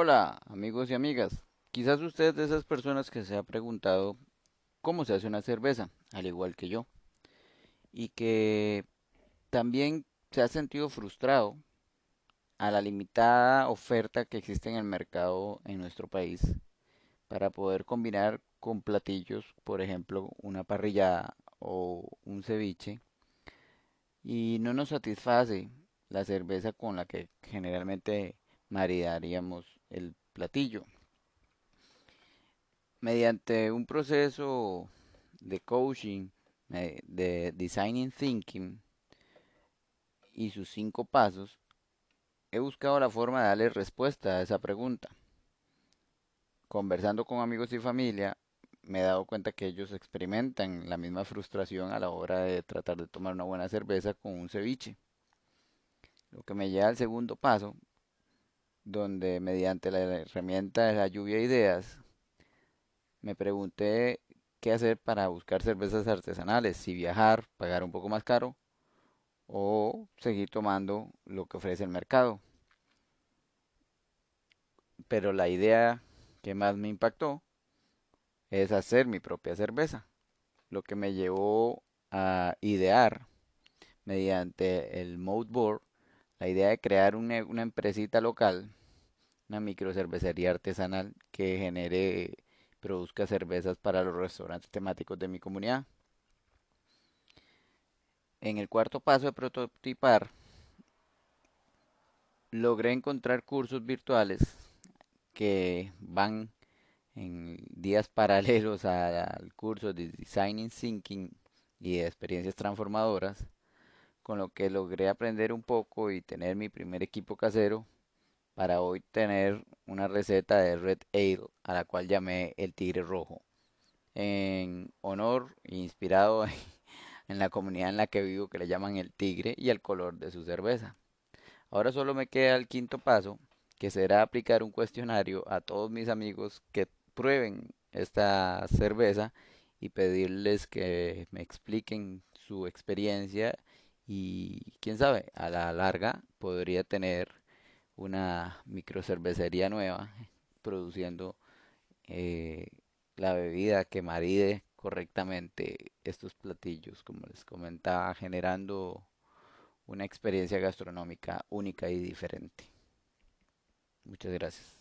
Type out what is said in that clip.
Hola, amigos y amigas. Quizás usted es de esas personas que se ha preguntado cómo se hace una cerveza, al igual que yo, y que también se ha sentido frustrado a la limitada oferta que existe en el mercado en nuestro país para poder combinar con platillos, por ejemplo, una parrillada o un ceviche, y no nos satisface la cerveza con la que generalmente maridaríamos el platillo. Mediante un proceso de coaching, de designing thinking y sus cinco pasos, he buscado la forma de darle respuesta a esa pregunta. Conversando con amigos y familia, me he dado cuenta que ellos experimentan la misma frustración a la hora de tratar de tomar una buena cerveza con un ceviche. Lo que me lleva al segundo paso, donde mediante la herramienta de la lluvia de ideas, me pregunté qué hacer para buscar cervezas artesanales, si viajar, pagar un poco más caro o seguir tomando lo que ofrece el mercado. Pero la idea que más me impactó es hacer mi propia cerveza, lo que me llevó a idear mediante el Modeboard la idea de crear una, una empresita local, una microcervecería artesanal que genere, produzca cervezas para los restaurantes temáticos de mi comunidad. En el cuarto paso de prototipar, logré encontrar cursos virtuales que van en días paralelos al curso de Designing Thinking y de experiencias transformadoras, con lo que logré aprender un poco y tener mi primer equipo casero para hoy tener una receta de Red Ale a la cual llamé el Tigre Rojo, en honor inspirado en la comunidad en la que vivo que le llaman el Tigre y el color de su cerveza. Ahora solo me queda el quinto paso, que será aplicar un cuestionario a todos mis amigos que prueben esta cerveza y pedirles que me expliquen su experiencia y quién sabe, a la larga podría tener una microcervecería nueva produciendo eh, la bebida que maride correctamente estos platillos, como les comentaba, generando una experiencia gastronómica única y diferente. Muchas gracias.